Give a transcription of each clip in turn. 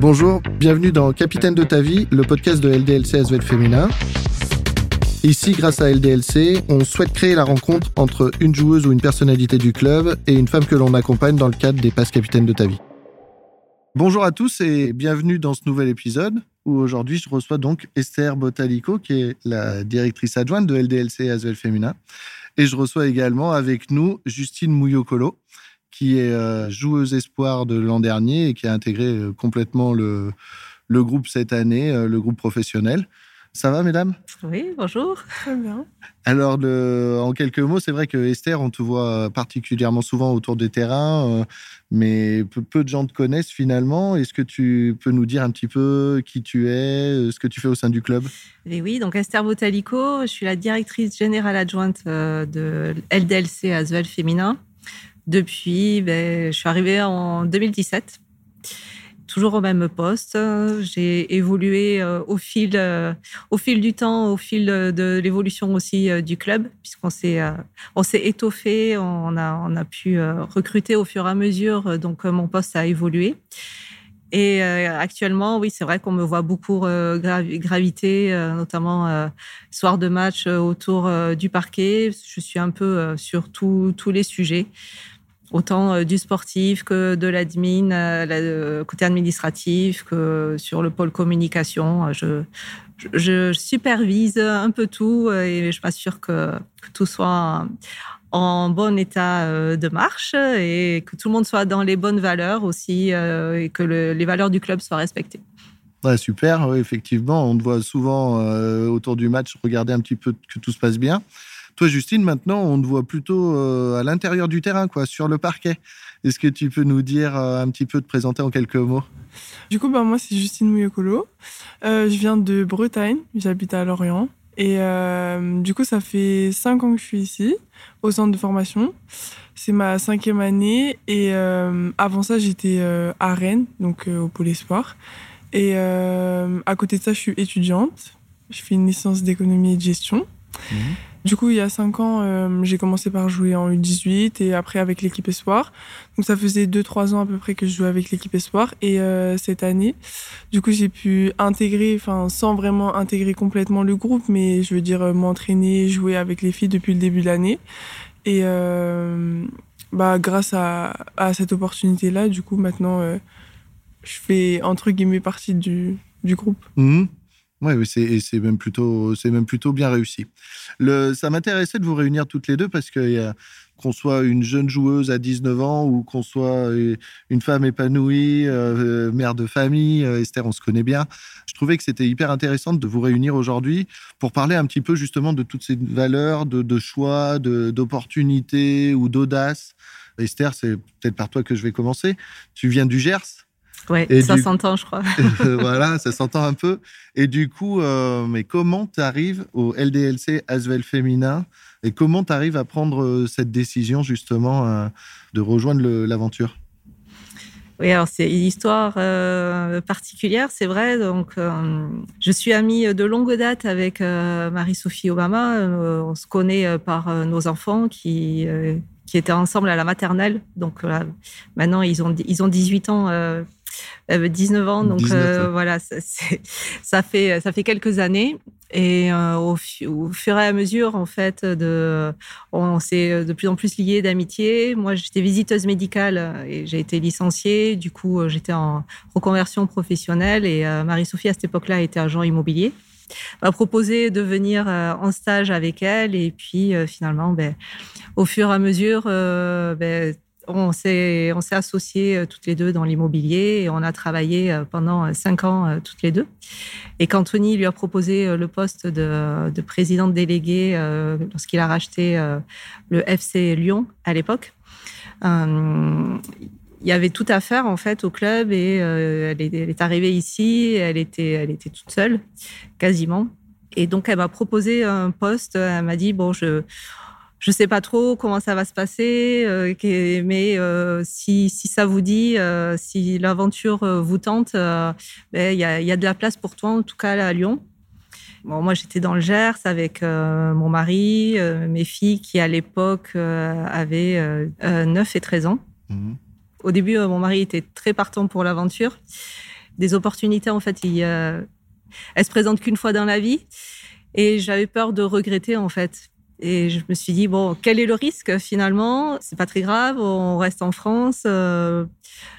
Bonjour, bienvenue dans Capitaine de ta vie, le podcast de LDLC Asvel Féminin. Ici, grâce à LDLC, on souhaite créer la rencontre entre une joueuse ou une personnalité du club et une femme que l'on accompagne dans le cadre des passes capitaines de ta vie. Bonjour à tous et bienvenue dans ce nouvel épisode où aujourd'hui je reçois donc Esther Botalico qui est la directrice adjointe de LDLC Asvel Féminin. Et je reçois également avec nous Justine Mouillocolo qui est euh, joueuse espoir de l'an dernier et qui a intégré euh, complètement le, le groupe cette année, euh, le groupe professionnel. Ça va, mesdames? Oui, bonjour. Très bien. Alors, le, en quelques mots, c'est vrai que Esther, on te voit particulièrement souvent autour des terrains, mais peu, peu, de gens te connaissent finalement. Est-ce que tu peux nous dire un petit peu qui tu es, ce que tu fais au sein du club? Et Oui, donc Esther Botalico, je suis la directrice générale adjointe de LDLC Asvel Féminin. Depuis, ben, je suis arrivée en 2017, toujours au même poste. J'ai évolué euh, au fil, euh, au fil du temps, au fil de l'évolution aussi euh, du club, puisqu'on s'est, on s'est étoffé, on a, on a pu recruter au fur et à mesure. Donc, mon poste a évolué. Et actuellement, oui, c'est vrai qu'on me voit beaucoup graviter, notamment soir de match autour du parquet. Je suis un peu sur tous les sujets autant euh, du sportif que de l'admin, euh, côté administratif, que sur le pôle communication. Je, supervise un peu tout et je m'assure que, tout soit en bon état euh, de marche et que tout le monde soit dans les bonnes valeurs aussi et que les valeurs du club soient respectées. Super, effectivement. On te voit souvent autour du match regarder un petit peu que tout se passe bien. Toi, Justine, maintenant, on te voit plutôt euh, à l'intérieur du terrain, quoi, sur le parquet. Est-ce que tu peux nous dire euh, un petit peu, te présenter en quelques mots? Du coup, bah, moi, c'est Justine Mouyokolo. Euh, je viens de Bretagne, j'habite à Lorient. Et du coup, ça fait cinq ans que je suis ici, au centre de formation. C'est ma cinquième année. Et avant ça, j'étais à Rennes, donc au Pôle Espoir. Et à côté de ça, je suis étudiante. Je fais une licence d'économie et de gestion. Mmh. Du coup, il y a cinq ans, euh, j'ai commencé par jouer en U18 et après avec l'équipe Espoir. Donc ça faisait 2-3 ans à peu près que je jouais avec l'équipe Espoir. Et euh, cette année, du coup, j'ai pu intégrer, enfin sans vraiment intégrer complètement le groupe, mais je veux dire euh, m'entraîner, jouer avec les filles depuis le début de l'année. Et bah, grâce à, cette opportunité-là, du coup, maintenant, je fais entre guillemets partie du, groupe. Mmh. Oui, c'est même plutôt, c'est même plutôt bien réussi. Le, ça m'intéressait de vous réunir toutes les deux parce que qu'on soit une jeune joueuse à 19 ans ou qu'on soit une femme épanouie, euh, mère de famille, euh, Esther, on se connaît bien. Je trouvais que c'était hyper intéressant de vous réunir aujourd'hui pour parler un petit peu justement de toutes ces valeurs, de, de choix, d'opportunités ou d'audace. Esther, c'est peut-être par toi que je vais commencer. Tu viens du Gers. Oui, ça s'entend, je crois. voilà, ça s'entend un peu. Et du coup, euh, mais comment tu arrives au LDLC Asvel féminin et comment tu arrives à prendre euh, cette décision justement euh, de rejoindre l'aventure? Oui, alors c'est une histoire particulière, c'est vrai. Donc, je suis amie de longue date avec Marie-Sophie Obama. on se connaît par nos enfants qui, qui étaient ensemble à la maternelle. Donc, maintenant, ils ont, ils ont 18 ans 19 euh, ans, donc euh, voilà, ça, ça, fait, ça fait quelques années. Et euh, au, fur et à mesure, en fait, de, on s'est de plus en plus liés d'amitié. Moi, j'étais visiteuse médicale et j'ai été licenciée. Du coup, j'étais en reconversion professionnelle et Marie-Sophie, à cette époque-là, était agent immobilier m'a proposé de venir en stage avec elle. Et puis, finalement, ben, au fur et à mesure, ben, on s'est associés euh, toutes les deux dans l'immobilier et on a travaillé euh, pendant euh, cinq ans toutes les deux. Et qu'Anthony lui a proposé le poste de, de présidente déléguée lorsqu'il a racheté le FC Lyon à l'époque. il y avait tout à faire en fait au club et elle, est, elle, est, arrivée ici, elle était, elle était toute seule, quasiment. Et donc elle m'a proposé un poste. Elle m'a dit bon, je je sais pas trop comment ça va se passer, euh, mais euh, si, si, ça vous dit, euh, si l'aventure vous tente, ben, il y, a, y, a, de la place pour toi, en tout cas à Lyon. Bon, moi, j'étais dans le Gers avec mon mari, mes filles qui, à l'époque, avaient 9 et 13 ans. Mmh. au début, mon mari était très partant pour l'aventure. Des opportunités, en fait, il, elles se présentent qu'une fois dans la vie. Et j'avais peur de regretter, en fait. Et je me suis dit, bon, quel est le risque finalement? C'est pas très grave, on reste en France. Euh,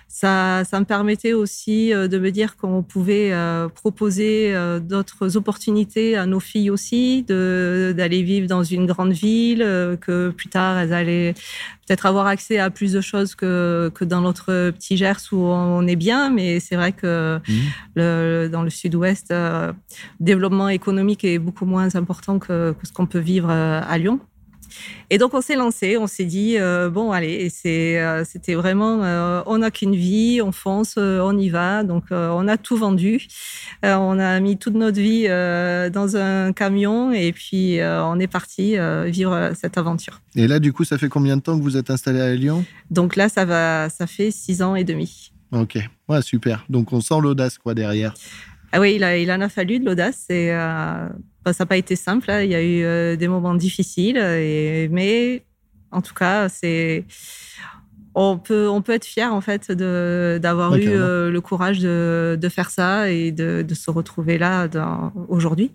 ça, ça me permettait aussi euh, de me dire qu'on pouvait euh, proposer euh, d'autres opportunités à nos filles aussi, d'aller vivre dans une grande ville, que plus tard elles allaient peut-être avoir accès à plus de choses que, que dans notre petit Gers où on est bien. Mais c'est vrai que mmh. le, dans le sud-ouest, le développement économique est beaucoup moins important que, que ce qu'on peut vivre à Lyon. Et donc on s'est lancé, on s'est dit euh, bon allez, c'est euh, c'était vraiment euh, on n'a qu'une vie, on fonce, on y va. Donc on a tout vendu, on a mis toute notre vie dans un camion et puis on est parti vivre cette aventure. Et là du coup ça fait combien de temps que vous êtes installé à Lyon? Donc là ça va, ça fait six ans et demi. Ok, ouais super. Donc on sent l'audace quoi derrière. Ah oui, il, a, il en a fallu de l'audace. Et ça n'a pas été simple. Hein. Il y a eu euh, des moments difficiles, et, mais en tout cas, c'est on peut, on peut être fier en fait d'avoir eu euh, le courage de, de, faire ça et de, de se retrouver là aujourd'hui.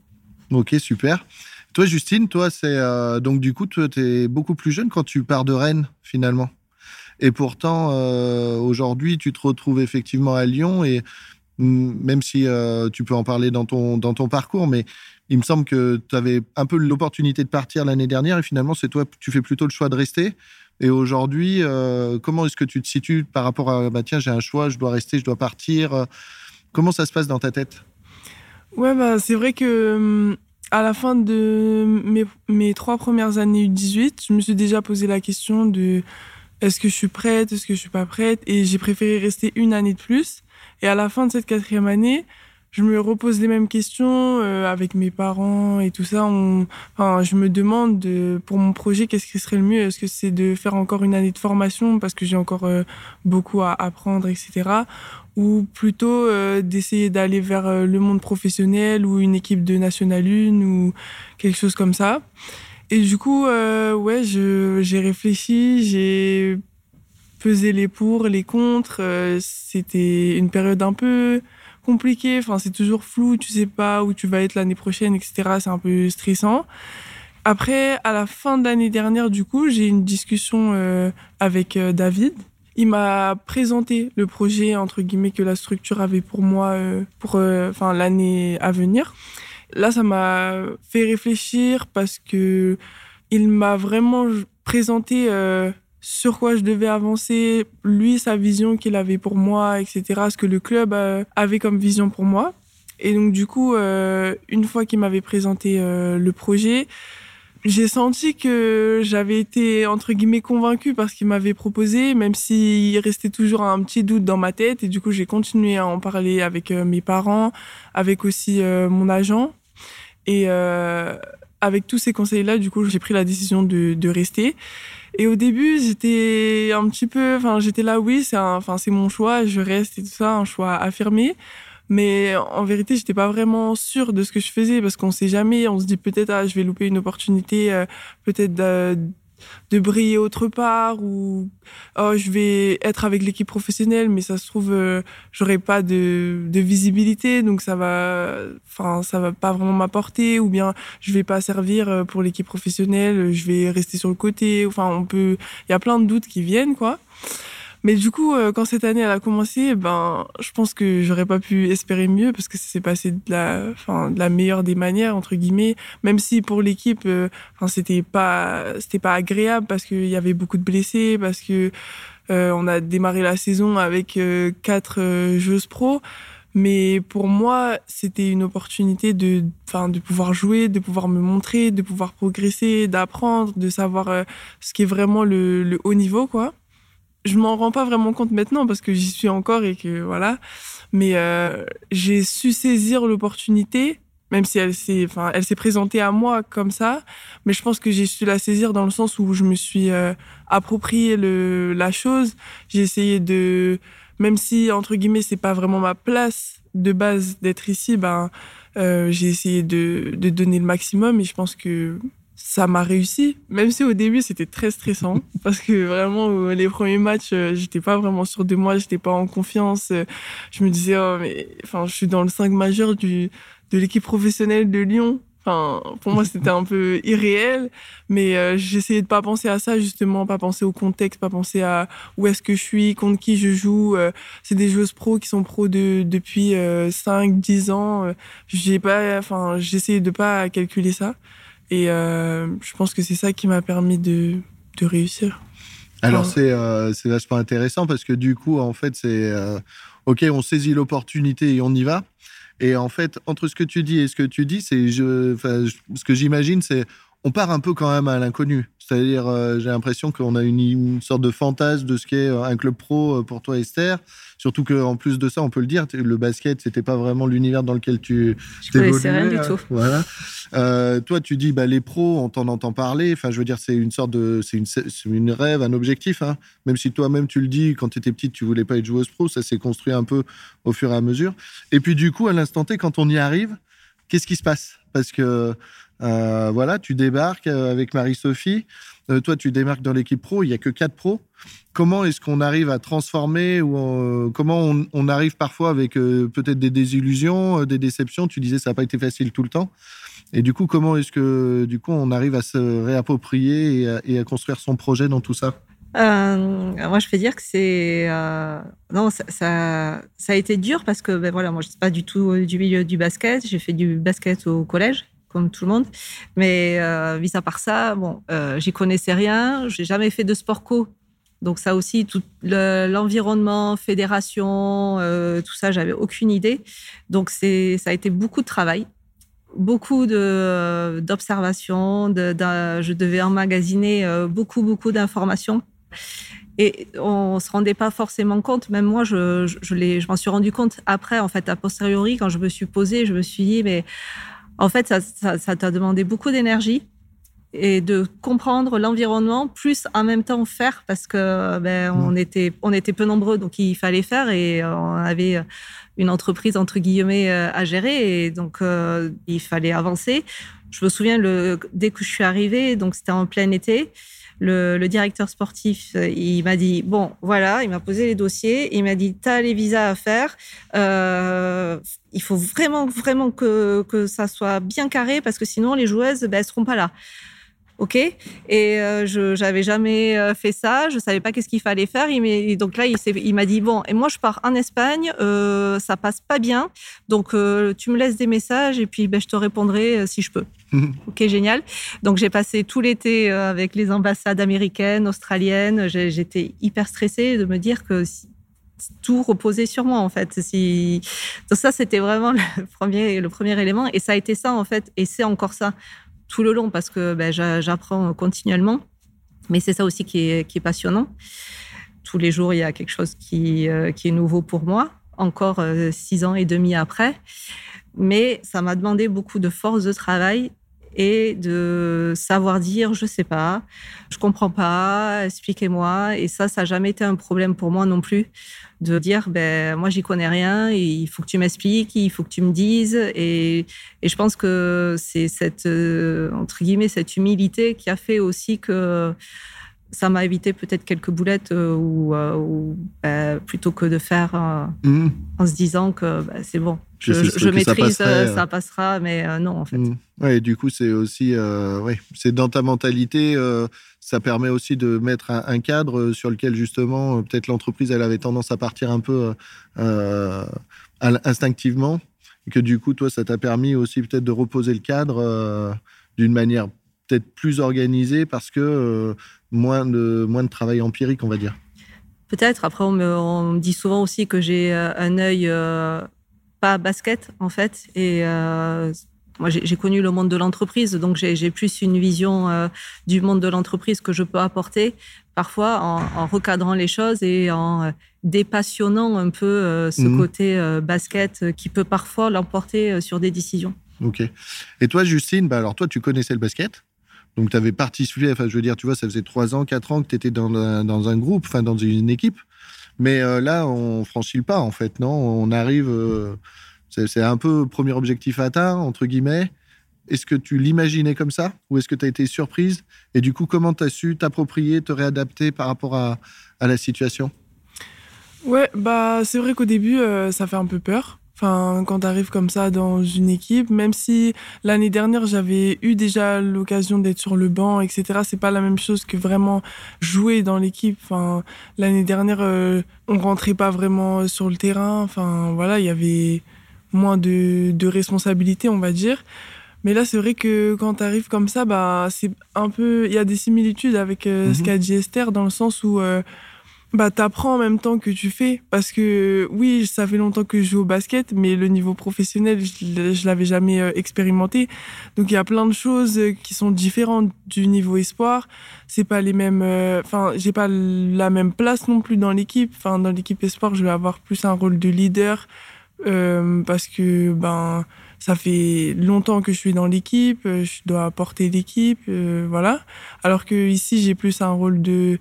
Ok, super. Toi, Justine, toi, c'est euh, donc du coup, tu es beaucoup plus jeune quand tu pars de Rennes finalement. Et pourtant, aujourd'hui, tu te retrouves effectivement à Lyon et mm, même si tu peux en parler dans ton, dans ton parcours, mais il me semble que tu avais un peu l'opportunité de partir l'année dernière et finalement, c'est toi, tu fais plutôt le choix de rester. Et aujourd'hui, euh, comment est-ce que tu te situes par rapport à, bah, tiens, j'ai un choix, je dois rester, je dois partir Comment ça se passe dans ta tête? Ouais, bah, c'est vrai que hum, à la fin de mes, mes trois premières années U18, je me suis déjà posé la question de est-ce que je suis prête, est-ce que je suis pas prête? Et j'ai préféré rester une année de plus. Et à la fin de cette quatrième année, je me repose les mêmes questions euh, avec mes parents et tout ça. On, enfin, je me demande de, pour mon projet, qu'est-ce qui serait le mieux? Est-ce que c'est de faire encore une année de formation parce que j'ai encore euh, beaucoup à apprendre, etc. Ou plutôt euh, d'essayer d'aller vers le monde professionnel ou une équipe de National 1 ou quelque chose comme ça. Et du coup, ouais, j'ai réfléchi, j'ai pesé les pour, les contre. C'était une période un peu compliqué. Enfin, c'est toujours flou. Tu sais pas où tu vas être l'année prochaine, etc. C'est un peu stressant. Après, à la fin de l'année dernière, du coup, j'ai une discussion euh, avec euh, David. Il m'a présenté le projet entre guillemets que la structure avait pour moi euh, pour enfin l'année à venir. Là, ça m'a fait réfléchir parce que il m'a vraiment présenté sur quoi je devais avancer, lui, sa vision qu'il avait pour moi, etc., ce que le club euh, avait comme vision pour moi. Et donc, du coup, euh, une fois qu'il m'avait présenté euh, le projet, j'ai senti que j'avais été, entre guillemets, convaincue par ce qu'il m'avait proposé, même s'il restait toujours un petit doute dans ma tête. Et du coup, j'ai continué à en parler avec mes parents, avec aussi mon agent. Et avec tous ces conseils-là, du coup, j'ai pris la décision de, de rester. Et au début, j'étais un petit peu, enfin, j'étais là, oui, c'est enfin, c'est mon choix, je reste et tout ça, un choix affirmé. Mais en vérité, j'étais pas vraiment sûre de ce que je faisais parce qu'on sait jamais. On se dit peut-être, ah, je vais louper une opportunité, euh, peut-être de briller autre part ou oh, je vais être avec l'équipe professionnelle mais ça se trouve euh, j'aurai pas de, de, visibilité donc ça va enfin ça va pas vraiment m'apporter ou bien je vais pas servir euh, pour l'équipe professionnelle je vais rester sur le côté enfin on peut il y a plein de doutes qui viennent quoi mais du coup, euh, quand cette année elle a commencé, ben, je pense que j'aurais pas pu espérer mieux parce que ça s'est passé de la, enfin, de la meilleure des manières entre guillemets. Même si pour l'équipe, euh, enfin, c'était pas, c'était pas agréable parce qu'il y avait beaucoup de blessés, parce que euh, on a démarré la saison avec quatre joueuses pro. Mais pour moi, c'était une opportunité de, enfin, de pouvoir jouer, de pouvoir me montrer, de pouvoir progresser, d'apprendre, de savoir ce qui est vraiment le, le haut niveau, quoi je m'en rends pas vraiment compte maintenant parce que j'y suis encore et que voilà. Mais euh, j'ai su saisir l'opportunité, même si elle s'est, enfin, elle s'est présentée à moi comme ça. Mais je pense que j'ai su la saisir dans le sens où je me suis euh, approprié le, la chose. J'ai essayé de, même si entre guillemets c'est pas vraiment ma place de base d'être ici, ben euh, j'ai essayé de, de donner le maximum et je pense que ça m'a réussi, même si au début c'était très stressant parce que vraiment euh, les premiers matchs, euh, j'étais pas vraiment sûre de moi, j'étais pas en confiance. Euh, je me disais, oh, mais enfin, je suis dans le 5 majeur du, de l'équipe professionnelle de Lyon. Enfin, pour moi, c'était un peu irréel, mais j'essayais de pas penser à ça, justement, pas penser au contexte, pas penser à où est-ce que je suis, contre qui je joue. c'est des joueuses pros qui sont pros de, depuis 5, 10 ans. j'ai pas, enfin, j'essayais de pas calculer ça. Et euh, je pense que c'est ça qui m'a permis de, de réussir. Alors euh, c'est vachement intéressant parce que du coup, en fait, c'est euh, OK, on saisit l'opportunité et on y va. Et en fait, entre ce que tu dis et ce que tu dis, c'est je, ce que j'imagine, c'est on part un peu quand même à l'inconnu. C'est-à-dire, euh, j'ai l'impression qu'on a une, sorte de fantasme de ce qu'est euh, un club pro euh, pour toi, Esther. Surtout qu'en plus de ça, on peut le dire, le basket, c'était pas vraiment l'univers dans lequel tu Je connaissais rien du tout. Voilà. toi, tu dis, bah, les pros, on t'en entend parler. Enfin, je veux dire, c'est une sorte de, c'est une, une, rêve, un objectif. Hein. Même si toi-même, tu le dis, quand tu étais petite, tu voulais pas être joueuse pro, ça s'est construit un peu au fur et à mesure. Et puis, du coup, à l'instant T, quand on y arrive, qu'est-ce qui se passe? Parce que euh, voilà, tu débarques euh, avec Marie-Sophie. Euh, toi, tu démarques dans l'équipe pro. Il n'y a que quatre pros. Comment est-ce qu'on arrive à transformer ou comment on, arrive parfois avec peut-être des désillusions, des déceptions? Tu disais ça n'a pas été facile tout le temps. Et du coup, comment est-ce que du coup on arrive à se réapproprier et à, construire son projet dans tout ça? Moi, je peux dire que c'est non, ça, a été dur parce que ben voilà, moi, je suis pas du tout du milieu du basket. J'ai fait du basket au collège comme tout le monde. Mais euh, vis à part ça, bon, euh, j'y connaissais rien. J'ai jamais fait de sport co. Donc ça aussi, tout l'environnement, fédération, euh, tout ça, j'avais aucune idée. Donc c'est, ça a été beaucoup de travail, beaucoup de d'observations. De, je devais emmagasiner euh, beaucoup beaucoup d'informations. Et on se rendait pas forcément compte, même moi, je, je, je, je m'en suis rendu compte après, en fait, a posteriori, quand je me suis posée, je me suis dit, mais en fait, ça t'a demandé beaucoup d'énergie et de comprendre l'environnement, plus en même temps faire parce que ben, on, était, on était peu nombreux, donc il fallait faire et euh, on avait une entreprise entre guillemets euh, à gérer et donc euh, il fallait avancer. Je me souviens le, dès que je suis arrivée, donc c'était en plein été. Le, directeur sportif, il m'a dit bon, voilà, il m'a posé les dossiers, il m'a dit t'as les visas à faire, il faut vraiment, vraiment que, que ça soit bien carré parce que sinon les joueuses, ben, elles seront pas là. OK Et euh, je j'avais jamais euh, fait ça, je savais pas qu'est-ce qu'il fallait faire. Il donc là, il, il m'a dit bon, et moi je pars en Espagne, euh, ça passe pas bien, donc euh, tu me laisses des messages et puis ben, je te répondrai si je peux. ok, génial. Donc j'ai passé tout l'été avec les ambassades américaines, australiennes. J'étais hyper stressée de me dire que tout reposait sur moi en fait. Si... Donc ça, c'était vraiment le premier, le premier élément. Et ça a été ça en fait. Et c'est encore ça tout le long parce que ben, j'apprends continuellement. Mais c'est ça aussi qui est, qui est, passionnant. Tous les jours, il y a quelque chose qui, euh, qui est nouveau pour moi, encore euh, six ans et demi après. Mais ça m'a demandé beaucoup de force de travail et de savoir dire je sais pas, je comprends pas, expliquez-moi. Et ça, ça n'a jamais été un problème pour moi non plus de dire ben moi j'y connais rien, il faut que tu m'expliques, il faut que tu me dises. Et, et je pense que c'est cette euh, entre guillemets cette humilité qui a fait aussi que ça m'a évité peut-être quelques boulettes euh, ou, euh, ben, plutôt que de faire mmh. en se disant que ben, c'est bon, je, maîtrise, euh, ça, passera, mais euh, non, en fait. Mm. Ouais, du coup, c'est aussi, euh, ouais, c'est dans ta mentalité, ça permet aussi de mettre un, cadre sur lequel justement, peut-être l'entreprise, elle avait tendance à partir un peu instinctivement, et que du coup, toi, ça t'a permis aussi peut-être de reposer le cadre d'une manière peut-être plus organisée parce que moins de moins de travail empirique, on va dire. Peut-être. Après, on me, on me, dit souvent aussi que j'ai un œil pas basket en fait. Et euh, moi, j'ai connu le monde de l'entreprise, donc j'ai plus une vision euh, du monde de l'entreprise que je peux apporter, parfois en, recadrant les choses et en euh, dépassionnant un peu ce mhm. côté basket qui peut parfois l'emporter sur des décisions. Ok. Et toi, Justine, bah alors toi, tu connaissais le basket? Donc, tu avais participé, enfin, je veux dire, tu vois, ça faisait trois ans, quatre ans que tu étais dans dans un groupe, enfin, dans une équipe. Mais euh, là, on franchit le pas, en fait, non? On arrive. Euh, c'est un peu premier objectif atteint, entre guillemets. Est-ce que tu l'imaginais comme ça? Ou est-ce que tu as été surprise? Et du coup, comment tu as su t'approprier, te réadapter par rapport à, la situation? Ouais, bah c'est vrai qu'au début, euh, ça fait un peu peur. Enfin, quand tu arrives comme ça dans une équipe, même si l'année dernière j'avais eu déjà l'occasion d'être sur le banc, etc. C'est pas la même chose que vraiment jouer dans l'équipe. Enfin, l'année dernière, euh, on rentrait pas vraiment sur le terrain. Enfin, voilà, il y avait moins de, de responsabilités, on va dire. Mais là, c'est vrai que quand tu arrives comme ça, bah, c'est un peu. Il y a des similitudes avec euh, ce mhm. qu'a dit Esther, dans le sens où euh, bah, tu apprends en même temps que tu fais. Parce que oui, ça fait longtemps que je joue au basket, mais le niveau professionnel, je ne l'avais jamais euh, expérimenté. Donc il y a plein de choses qui sont différentes du niveau espoir. C'est pas les mêmes. Enfin, j'ai pas la même place non plus dans l'équipe. Enfin, dans l'équipe espoir, je vais avoir plus un rôle de leader. parce que, ben ça fait longtemps que je suis dans l'équipe, euh, je dois porter l'équipe, euh, voilà. Alors que ici, j'ai plus un rôle de,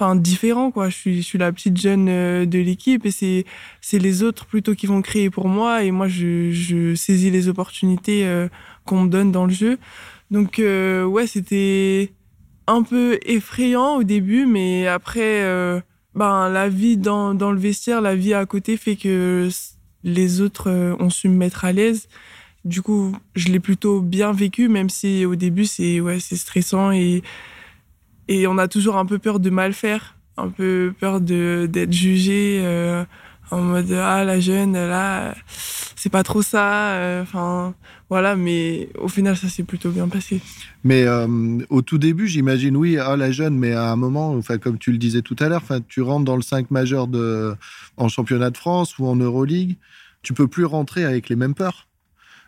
enfin, différent, quoi. Je suis, je suis la petite jeune euh, de l'équipe et c'est, c'est les autres plutôt qui vont créer pour moi et moi, je, je saisis les opportunités qu'on me donne dans le jeu. Donc, ouais, c'était un peu effrayant au début, mais après, ben, la vie dans, dans le vestiaire, la vie à côté fait que les autres ont su me mettre à l'aise. Du coup, je l'ai plutôt bien vécu, même si au début, c'est ouais, c'est stressant et, et on a toujours un peu peur de mal faire, un peu peur d'être jugé euh, en mode ah la jeune là c'est pas trop ça euh, enfin voilà mais au final ça s'est plutôt bien passé. Mais euh, au tout début j'imagine oui ah la jeune mais à un moment enfin comme tu le disais tout à l'heure enfin tu rentres dans le 5 majeur de en championnat de France ou en Euroleague tu peux plus rentrer avec les mêmes peurs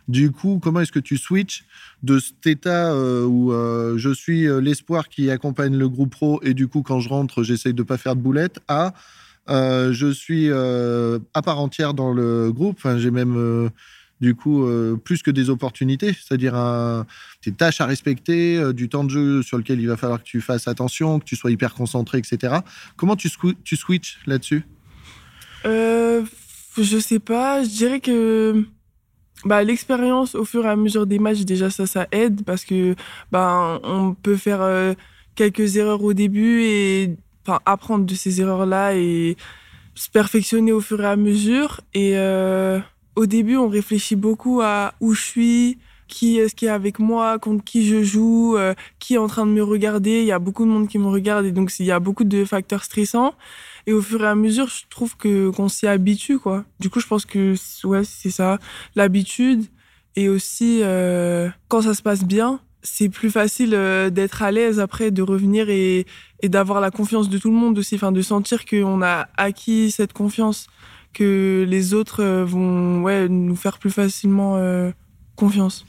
du coup, comment est-ce que tu switches de cet état euh, où euh, je suis euh, l'espoir qui accompagne le groupe pro et du coup, quand je rentre, j'essaye de pas faire de boulettes à je suis à part entière dans le groupe. J'ai même du coup plus que des opportunités, c'est-à-dire des tâches à respecter, du temps de jeu sur lequel il va falloir que tu fasses attention, que tu sois hyper concentré, etc. Comment tu, tu switches là-dessus? Je sais pas. Je dirais que bah, l'expérience au fur et à mesure des matchs, déjà ça, ça aide parce que bah, on peut faire euh, quelques erreurs au début et apprendre de ces erreurs-là et se perfectionner au fur et à mesure. Et euh, au début, on réfléchit beaucoup à où je suis, qui est-ce qui est avec moi, contre qui je joue, euh, qui est en train de me regarder. Il y a beaucoup de monde qui me regarde et donc il y a beaucoup de facteurs stressants. Et au fur et à mesure, je trouve que qu'on s'y habitue, quoi. Du coup, je pense que ouais, c'est ça, l'habitude et aussi euh, quand ça se passe bien, c'est plus facile euh, d'être à l'aise après, de revenir et, d'avoir la confiance de tout le monde aussi, enfin de sentir qu'on a acquis cette confiance, que les autres euh, vont ouais nous faire plus facilement confiance.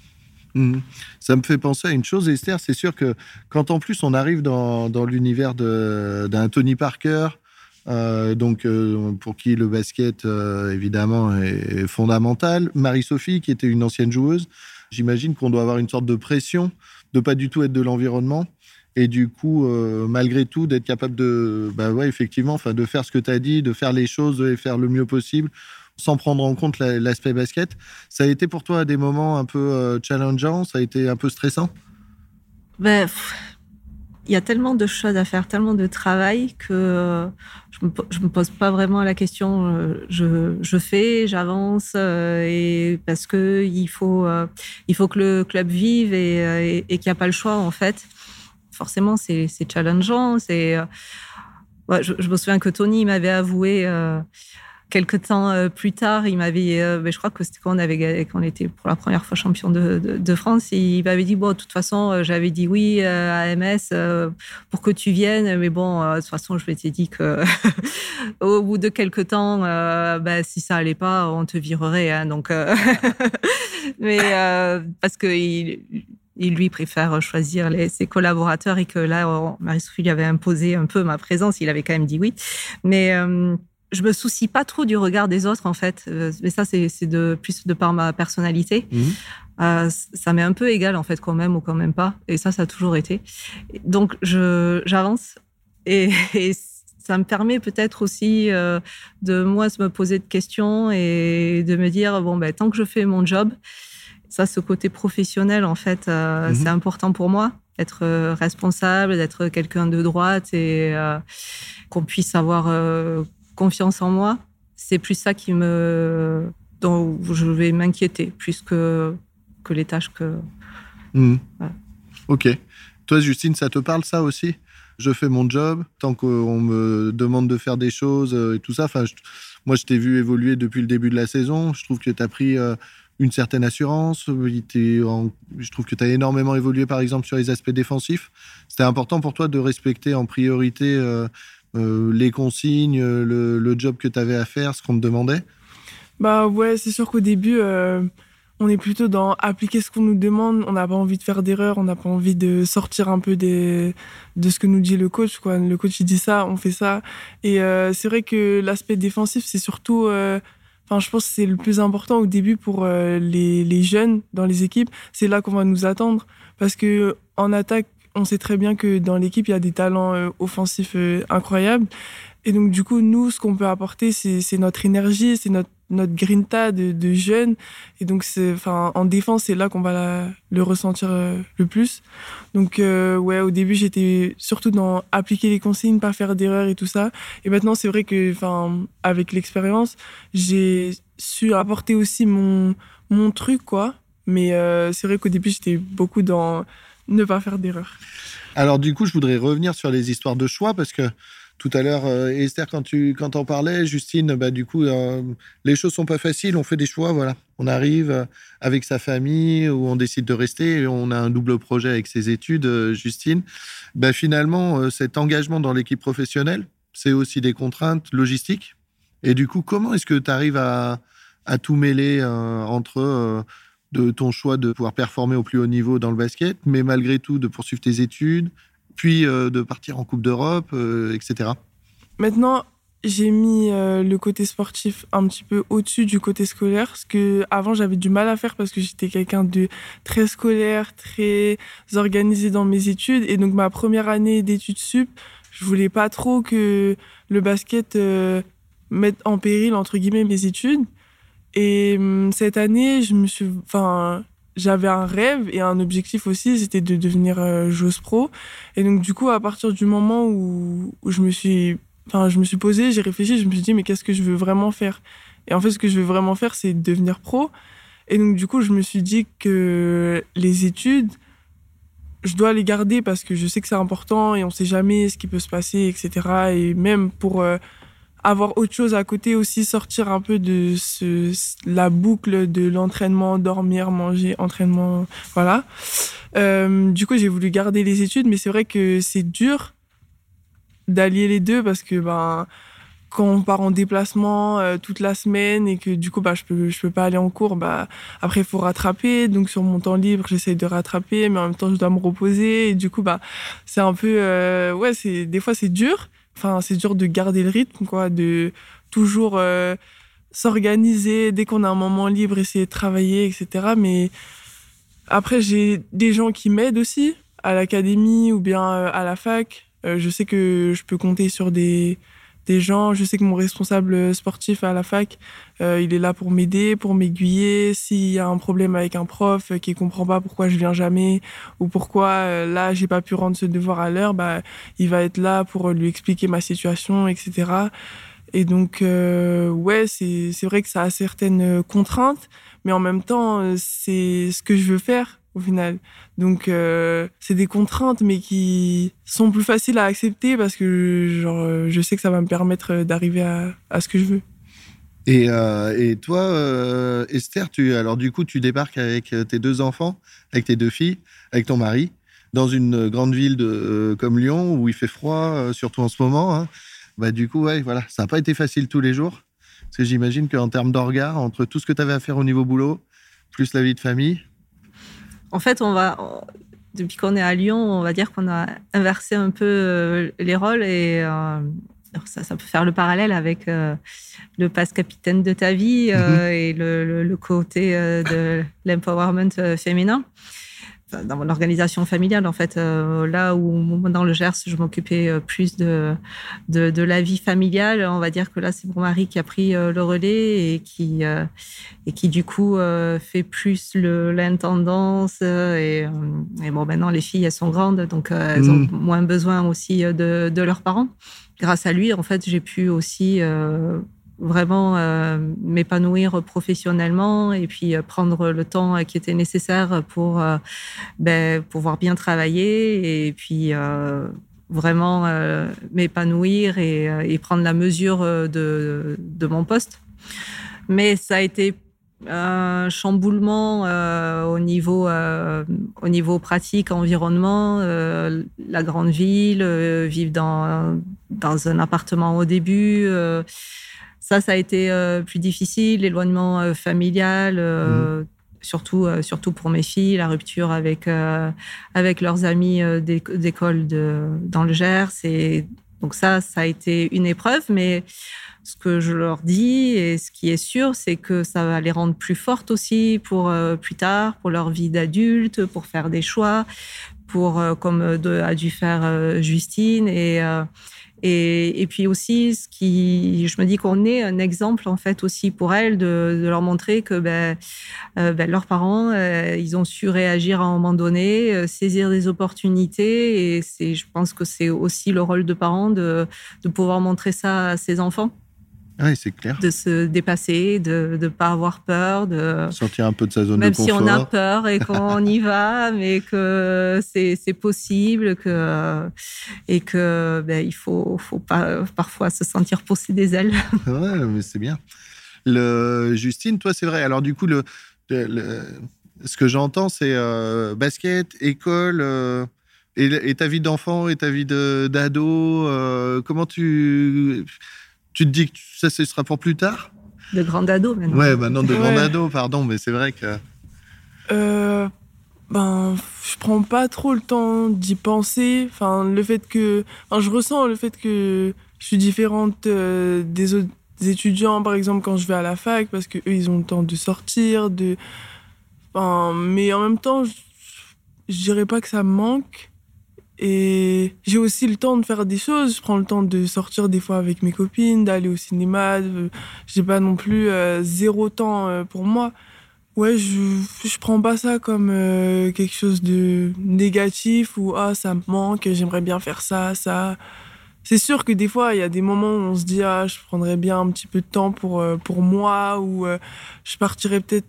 Mmh. Ça me fait penser à une chose, Esther. C'est sûr que quand en plus on arrive dans, dans l'univers d'un Tony Parker, euh, donc, euh, pour qui le basket, euh, évidemment, est fondamental. Marie-Sophie, qui était une ancienne joueuse, j'imagine qu'on doit avoir une sorte de pression de pas du tout être de l'environnement. Et du coup, malgré tout, d'être capable de, bah ouais, effectivement, enfin, de faire ce que tu as dit, de faire les choses et faire le mieux possible sans prendre en compte l'aspect basket. Ça a été pour toi des moments un peu challengeants? Ça a été un peu stressant? Ben, il y a tellement de choses à faire, tellement de travail que euh, je me, me pose pas vraiment la question. Euh, je, fais, j'avance euh, et parce que il faut, il faut que le club vive et, qu'il n'y a pas le choix en fait. Forcément, c'est challengeant. Je, me souviens que Tony m'avait avoué quelques temps euh, plus tard, il m'avait, euh, ben, je crois que c'était quand on avait, quand on était pour la première fois champion de, France, il m'avait dit bon, de toute façon, euh, j'avais dit oui à MS pour que tu viennes, mais bon, de toute façon, je m'étais dit que au bout de quelques temps, ben, si ça allait pas, on te virerait, hein, donc, mais parce que il, lui préfère choisir ses collaborateurs et que là, Marie-Sophie lui avait imposé un peu ma présence, il avait quand même dit oui, mais je me soucie pas trop du regard des autres en fait, euh, mais ça c'est de plus de par ma personnalité. Mhm. Euh, ça m'est un peu égal en fait quand même ou quand même pas, et ça ça a toujours été. Donc j'avance et, ça me permet peut-être aussi euh, de moi me poser de questions et de me dire bon ben tant que je fais mon job, ça, ce côté professionnel, en fait, mhm. c'est important pour moi être responsable, d'être quelqu'un de droite et qu'on puisse avoir confiance en moi. C'est plus ça qui me dont je vais m'inquiéter plus que, que les tâches que. Mhm. Ok. Toi, Justine, ça te parle ça aussi? Je fais mon job tant qu'on me demande de faire des choses euh, et tout ça. Enfin, moi, je t'ai vu évoluer depuis le début de la saison. Je trouve que tu as pris euh, une certaine assurance. Je trouve que tu as énormément évolué, par exemple, sur les aspects défensifs. C'était important pour toi de respecter en priorité euh, les consignes, le, le, job que tu avais à faire, ce qu'on te demandait? Bah ouais, c'est sûr qu'au début on est plutôt dans appliquer ce qu'on nous demande. On n'a pas envie de faire d'erreurs, on n'a pas envie de sortir un peu des, de ce que nous dit le coach. Le coach il dit ça, on fait ça. Et euh, c'est vrai que l'aspect défensif, c'est surtout, euh, enfin, je pense que c'est le plus important au début pour euh, les, les, jeunes dans les équipes. C'est là qu'on va nous attendre parce que en attaque, on sait très bien que dans l'équipe, il y a des talents offensifs incroyables. Et donc, du coup, nous, ce qu'on peut apporter, c'est notre énergie, c'est notre notre grinta de, de jeunes. Et donc, en défense, c'est là qu'on va le ressentir euh, le plus. Donc, euh, ouais, au début, j'étais surtout dans appliquer les consignes, pas faire d'erreurs et tout ça. Et maintenant, c'est vrai que, avec l'expérience, j'ai su apporter aussi mon, mon truc, quoi. Mais euh, c'est vrai qu'au début, j'étais beaucoup dans ne pas faire d'erreurs. Alors, du coup, je voudrais revenir sur les histoires de choix parce que tout à l'heure, euh, Esther, quand tu quand en parlais, Justine, bah, du coup, euh, les choses sont pas faciles. On fait des choix, voilà. On arrive euh, avec sa famille ou on décide de rester. on a un double projet avec ses études, Justine. Bah, finalement, cet engagement dans l'équipe professionnelle, c'est aussi des contraintes logistiques. Et du coup, comment est-ce que tu arrives à, à, tout mêler entre de ton choix de pouvoir performer au plus haut niveau dans le basket, mais malgré tout de poursuivre tes études, puis euh, de partir en Coupe d'Europe, euh, etc. Maintenant, j'ai mis euh, le côté sportif un petit peu au-dessus du côté scolaire, ce que avant j'avais du mal à faire parce que j'étais quelqu'un de très scolaire, très organisé dans mes études, et donc ma première année d'études sup, je voulais pas trop que le basket mette en péril entre guillemets mes études. Et hum, cette année, je me suis, enfin, j'avais un rêve et un objectif aussi, c'était de devenir euh, joueuse pro. Et donc du coup, à partir du moment où, je me suis, enfin, je me suis posée, j'ai réfléchi, je me suis dit mais qu'est-ce que je veux vraiment faire? Et en fait, ce que je veux vraiment faire, c'est devenir pro. Et donc du coup, je me suis dit que les études, je dois les garder parce que je sais que c'est important et on sait jamais ce qui peut se passer, etc. Et même pour euh, avoir autre chose à côté aussi, sortir un peu de ce, la boucle de l'entraînement, dormir, manger, entraînement, voilà. Euh, du coup, j'ai voulu garder les études, mais c'est vrai que c'est dur d'allier les deux parce que ben quand on part en déplacement euh, toute la semaine et que du coup bah je peux je peux pas aller en cours bah après il faut rattraper donc sur mon temps libre j'essaye de rattraper mais en même temps je dois me reposer et du coup bah c'est un peu euh, ouais c'est des fois c'est dur Enfin, c'est dur de garder le rythme, quoi, de toujours euh, s'organiser dès qu'on a un moment libre, essayer de travailler, etc. Mais après, j'ai des gens qui m'aident aussi à l'académie ou bien euh, à la fac. Euh, je sais que je peux compter sur des, des gens. Je sais que mon responsable sportif à la fac, euh, il est là pour m'aider, pour m'aiguiller. S'il y a un problème avec un prof qui comprend pas pourquoi je viens jamais ou pourquoi euh, là j'ai pas pu rendre ce devoir à l'heure, bah il va être là pour lui expliquer ma situation, etc. Et donc euh, ouais, c'est c'est vrai que ça a certaines contraintes, mais en même temps c'est ce que je veux faire au final. Donc euh, c'est des contraintes mais qui sont plus faciles à accepter parce que genre je sais que ça va me permettre d'arriver à, ce que je veux. Et, euh, et toi, euh, Esther, tu alors du coup tu débarques avec tes deux enfants, avec tes deux filles, avec ton mari, dans une grande ville de, comme Lyon où il fait froid, surtout en ce moment. Hein. Bah du coup ouais voilà, ça n'a pas été facile tous les jours. Parce que j'imagine qu'en termes d'orgas, entre tout ce que tu avais à faire au niveau boulot, plus la vie de famille, en fait, on va, depuis qu'on est à Lyon, on va dire qu'on a inversé un peu euh, les rôles et euh, ça, ça, peut faire le parallèle avec euh, le passe capitaine de ta vie mhm. et le, côté de l'empowerment féminin. Dans mon organisation familiale, en fait, euh, là où dans le Gers, je m'occupais euh, plus de, de, la vie familiale, on va dire que là, c'est mon mari qui a pris euh, le relais et qui, et qui du coup, fait plus l'intendance. Et, et, bon, maintenant, les filles, elles sont grandes, donc elles ont mmh. moins besoin aussi de, de, leurs parents. Grâce à lui, en fait, j'ai pu aussi vraiment euh, m'épanouir professionnellement et puis euh, prendre le temps qui était nécessaire pour euh, ben, pouvoir bien travailler et puis vraiment m'épanouir et, prendre la mesure de, de, mon poste. Mais ça a été un chamboulement au niveau au niveau pratique environnement la grande ville vivre dans dans un appartement au début ça, ça a été euh, plus difficile, l'éloignement euh, familial. Euh, mhm. Surtout, surtout pour mes filles, la rupture avec, avec leurs amis d'école dans le Gers. Et donc ça, ça a été une épreuve, mais ce que je leur dis et ce qui est sûr, c'est que ça va les rendre plus fortes aussi pour plus tard, pour leur vie d'adulte, pour faire des choix, pour comme a dû faire Justine et et, puis aussi, ce qui, je me dis qu'on est un exemple en fait aussi pour elles de, leur montrer que ben, euh, ben, leurs parents, euh, ils ont su réagir à un moment donné, euh, saisir des opportunités. Et je pense que c'est aussi le rôle de parents de, de pouvoir montrer ça à ses enfants. Oui, c'est clair. De se dépasser, de ne pas avoir peur. de Sortir un peu de sa zone de confort. Même si on a peur et qu'on y va, mais que c'est possible que, et que ben, il faut, faut pas, parfois se sentir pousser des ailes. Ouais, mais c'est bien. Le, Justine, toi, c'est vrai. Alors, du coup, le, ce que j'entends, c'est euh, basket, école. Euh, et, ta vie d'enfant et ta vie d'ado, euh, comment tu tu te dis que ça, ce sera pour plus tard? De grand ado, maintenant. Ouais, maintenant de grand ado, pardon, mais c'est vrai que. Euh, ben, je prends pas trop le temps d'y penser. Enfin, le fait que. Enfin, je ressens le fait que je suis différente euh, des autres étudiants, par exemple, quand je vais à la fac, parce qu'eux, ils ont le temps de sortir, de. Enfin, mais en même temps, je, je dirais pas que ça me manque. Et j'ai aussi le temps de faire des choses. Je prends le temps de sortir des fois avec mes copines, d'aller au cinéma. J'ai pas non plus euh, zéro temps euh, pour moi. Ouais, je, je prends pas ça comme euh, quelque chose de négatif ou ah, ça me manque, j'aimerais bien faire ça, ça. C'est sûr que des fois, il y a des moments où on se dit ah, je prendrais bien un petit peu de temps pour, pour moi ou je partirais peut-être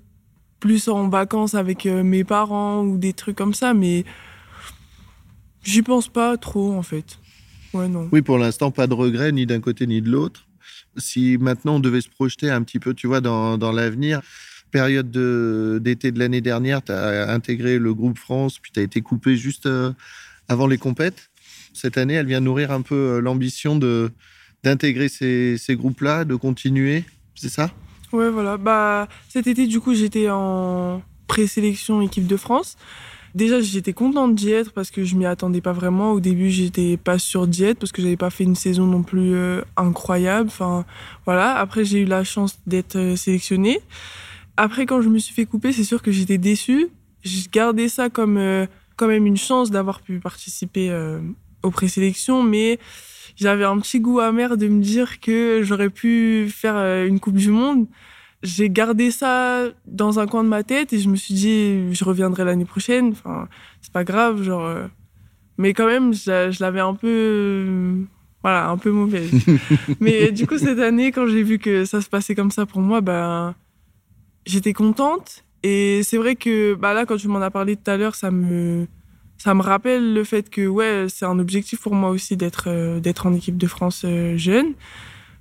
plus en vacances avec mes parents ou des trucs comme ça, mais J'y pense pas trop, en fait. Ouais, non. Oui, pour l'instant, pas de regret, ni d'un côté ni de l'autre. Si maintenant on devait se projeter un petit peu, tu vois, dans, dans l'avenir, période d'été de, l'année dernière, tu as intégré le groupe France, puis tu as été coupé juste euh, avant les compètes. Cette année, elle vient nourrir un peu euh, l'ambition de d'intégrer ces, ces groupes-là, de continuer, c'est ça? Ouais, voilà. Bah, cet été, du coup, j'étais en présélection équipe de France. Déjà, j'étais contente d'y être parce que je m'y attendais pas vraiment. Au début, j'étais pas sûre d'y être parce que j'avais pas fait une saison non plus euh, incroyable. Enfin, voilà. Après, j'ai eu la chance d'être euh, sélectionnée. Après, quand je me suis fait couper, c'est sûr que j'étais déçue. J'ai gardé ça comme euh, quand même une chance d'avoir pu participer aux présélections, mais j'avais un petit goût amer de me dire que j'aurais pu faire une Coupe du Monde j'ai gardé ça dans un coin de ma tête et je me suis dit, je reviendrai l'année prochaine. Enfin, c'est pas grave, genre. Euh, mais quand même, je, l'avais un peu. voilà, un peu mauvaise. mais du coup, cette année, quand j'ai vu que ça se passait comme ça pour moi, ben. J'étais contente. Et c'est vrai que bah là, quand tu m'en as parlé tout à l'heure, ça me. Ça me rappelle le fait que ouais, c'est un objectif pour moi aussi d'être euh, d'être en équipe de France euh, jeune.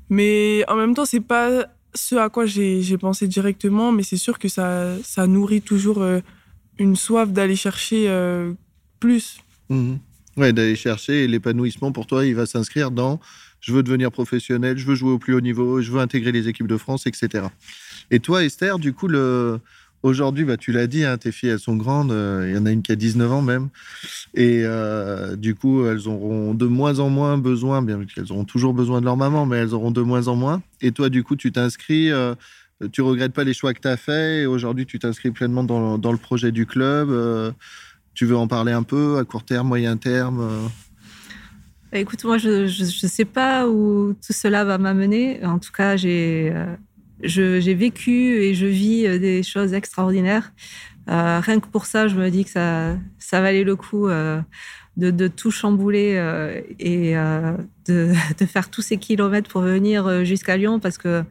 Mais en même temps, c'est pas ce à quoi j'ai pensé directement, mais c'est sûr que ça, nourrit toujours euh, une soif d'aller chercher euh, plus. Ouais, d'aller chercher l'épanouissement pour toi, il va s'inscrire dans je veux devenir professionnel, je veux jouer au plus haut niveau, je veux intégrer les équipes de France, etc. Et toi, Esther, du coup, le, Aujourd'hui, bah, tu l'as dit, hein, tes filles, elles sont grandes. Euh, il y en a une qui a 19 ans même. Et euh, du coup, elles auront de moins en moins besoin, bien qu'elles auront toujours besoin de leur maman, mais elles auront de moins en moins. Et toi, du coup, tu t'inscris, euh, tu regrettes pas les choix que tu as faits. Aujourd'hui, tu t'inscris pleinement dans, le projet du club. Tu veux en parler un peu à court terme, moyen terme bah, Écoute, moi, je ne sais pas où tout cela va m'amener. En tout cas, j'ai j'ai vécu et je vis des choses extraordinaires. rien que pour ça, je me dis que ça, ça valait le coup de, tout chambouler euh, et euh, de, faire tous ces kilomètres pour venir euh, jusqu'à Lyon parce que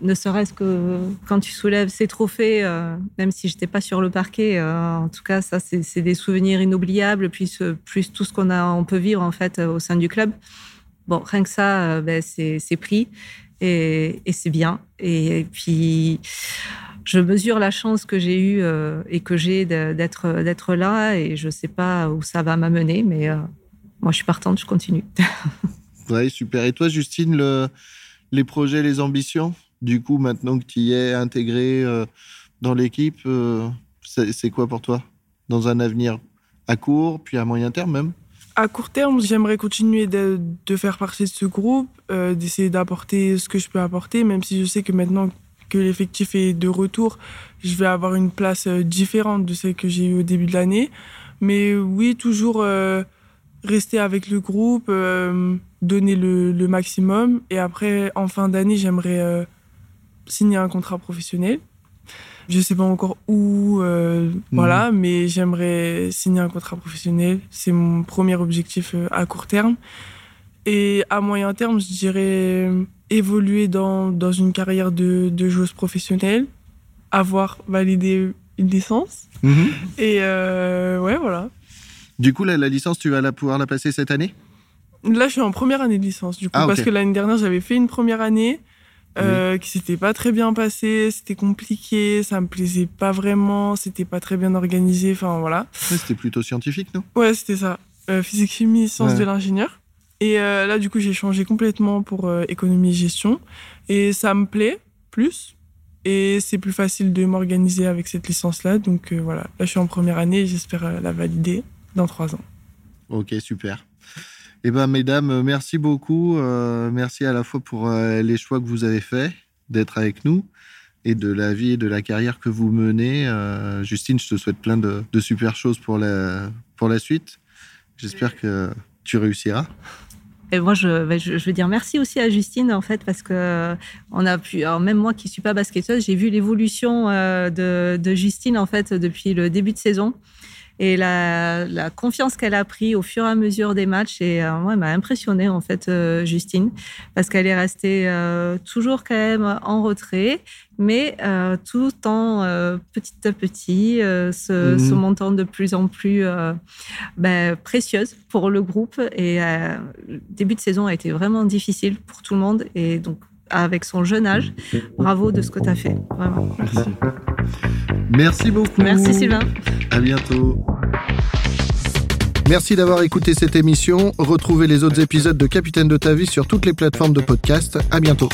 ne serait-ce que quand tu soulèves ces trophées, même si je n'étais pas sur le parquet, en tout cas, ça, c'est des souvenirs inoubliables, plus, plus tout ce qu'on on peut vivre en fait au sein du club. Bon, rien que ça, ben, c'est pris et, c'est bien. Et, puis, je mesure la chance que j'ai eue euh, et que j'ai d'être d'être là et je sais pas où ça va m'amener, mais euh, moi je suis partante, je continue. ouais, super. Et toi, Justine, le, les projets, les ambitions, du coup, maintenant que tu y es intégré euh, dans l'équipe, c'est quoi pour toi? Dans un avenir à court, puis à moyen terme même? À court terme, j'aimerais continuer de, faire partie de ce groupe, d'essayer d'apporter ce que je peux apporter, même si je sais que maintenant que l'effectif est de retour, je vais avoir une place euh, différente de celle que j'ai eue au début de l'année. Mais oui, toujours euh, rester avec le groupe, euh, donner le, maximum. Et après, en fin d'année, j'aimerais signer un contrat professionnel. Je ne sais pas encore où, mhm. voilà, mais j'aimerais signer un contrat professionnel. C'est mon premier objectif à court terme. Et à moyen terme, je dirais évoluer dans, dans une carrière de, de, joueuse professionnelle, avoir validé une licence. Mhm. Et euh, ouais, voilà. Du coup, la, la, licence, tu vas la, pouvoir la passer cette année? Là, je suis en première année de licence, du coup, ah, parce que l'année dernière, j'avais fait une première année euh, qui s'était pas très bien passée, c'était compliqué, ça me plaisait pas vraiment, c'était pas très bien organisé, enfin voilà. c'était plutôt scientifique, non? Ouais, c'était ça. Euh, physique, chimie, sciences de l'ingénieur. Et euh, là, du coup, j'ai changé complètement pour euh, économie et gestion. Et ça me plaît plus. Et c'est plus facile de m'organiser avec cette licence-là. Donc voilà, là, je suis en première année et j'espère la valider dans trois ans. Ok, super. Eh bien, mesdames, merci beaucoup. merci à la fois pour les choix que vous avez faits d'être avec nous et de la vie et de la carrière que vous menez. Justine, je te souhaite plein de, super choses pour la, pour la suite. J'espère que tu réussiras. Et moi, je, je, veux dire merci aussi à Justine, en fait, parce que euh, on a pu, même moi qui suis pas basketteuse, j'ai vu l'évolution euh, de, de, Justine, en fait, depuis le début de saison et la, la confiance qu'elle a pris au fur et à mesure des matchs. Et euh, moi, elle m'a impressionnée, en fait, euh, Justine, parce qu'elle est restée euh, toujours quand même en retrait, mais tout en petit à petit se, mhm. montant de plus en plus ben, précieuse pour le groupe. Et le début de saison a été vraiment difficile pour tout le monde. Et donc, avec son jeune âge. Bravo de ce que tu as fait. Vraiment. Merci. Merci beaucoup. Merci Sylvain. À bientôt. Merci d'avoir écouté cette émission. Retrouvez les autres épisodes de Capitaine de ta vie sur toutes les plateformes de podcast. À bientôt.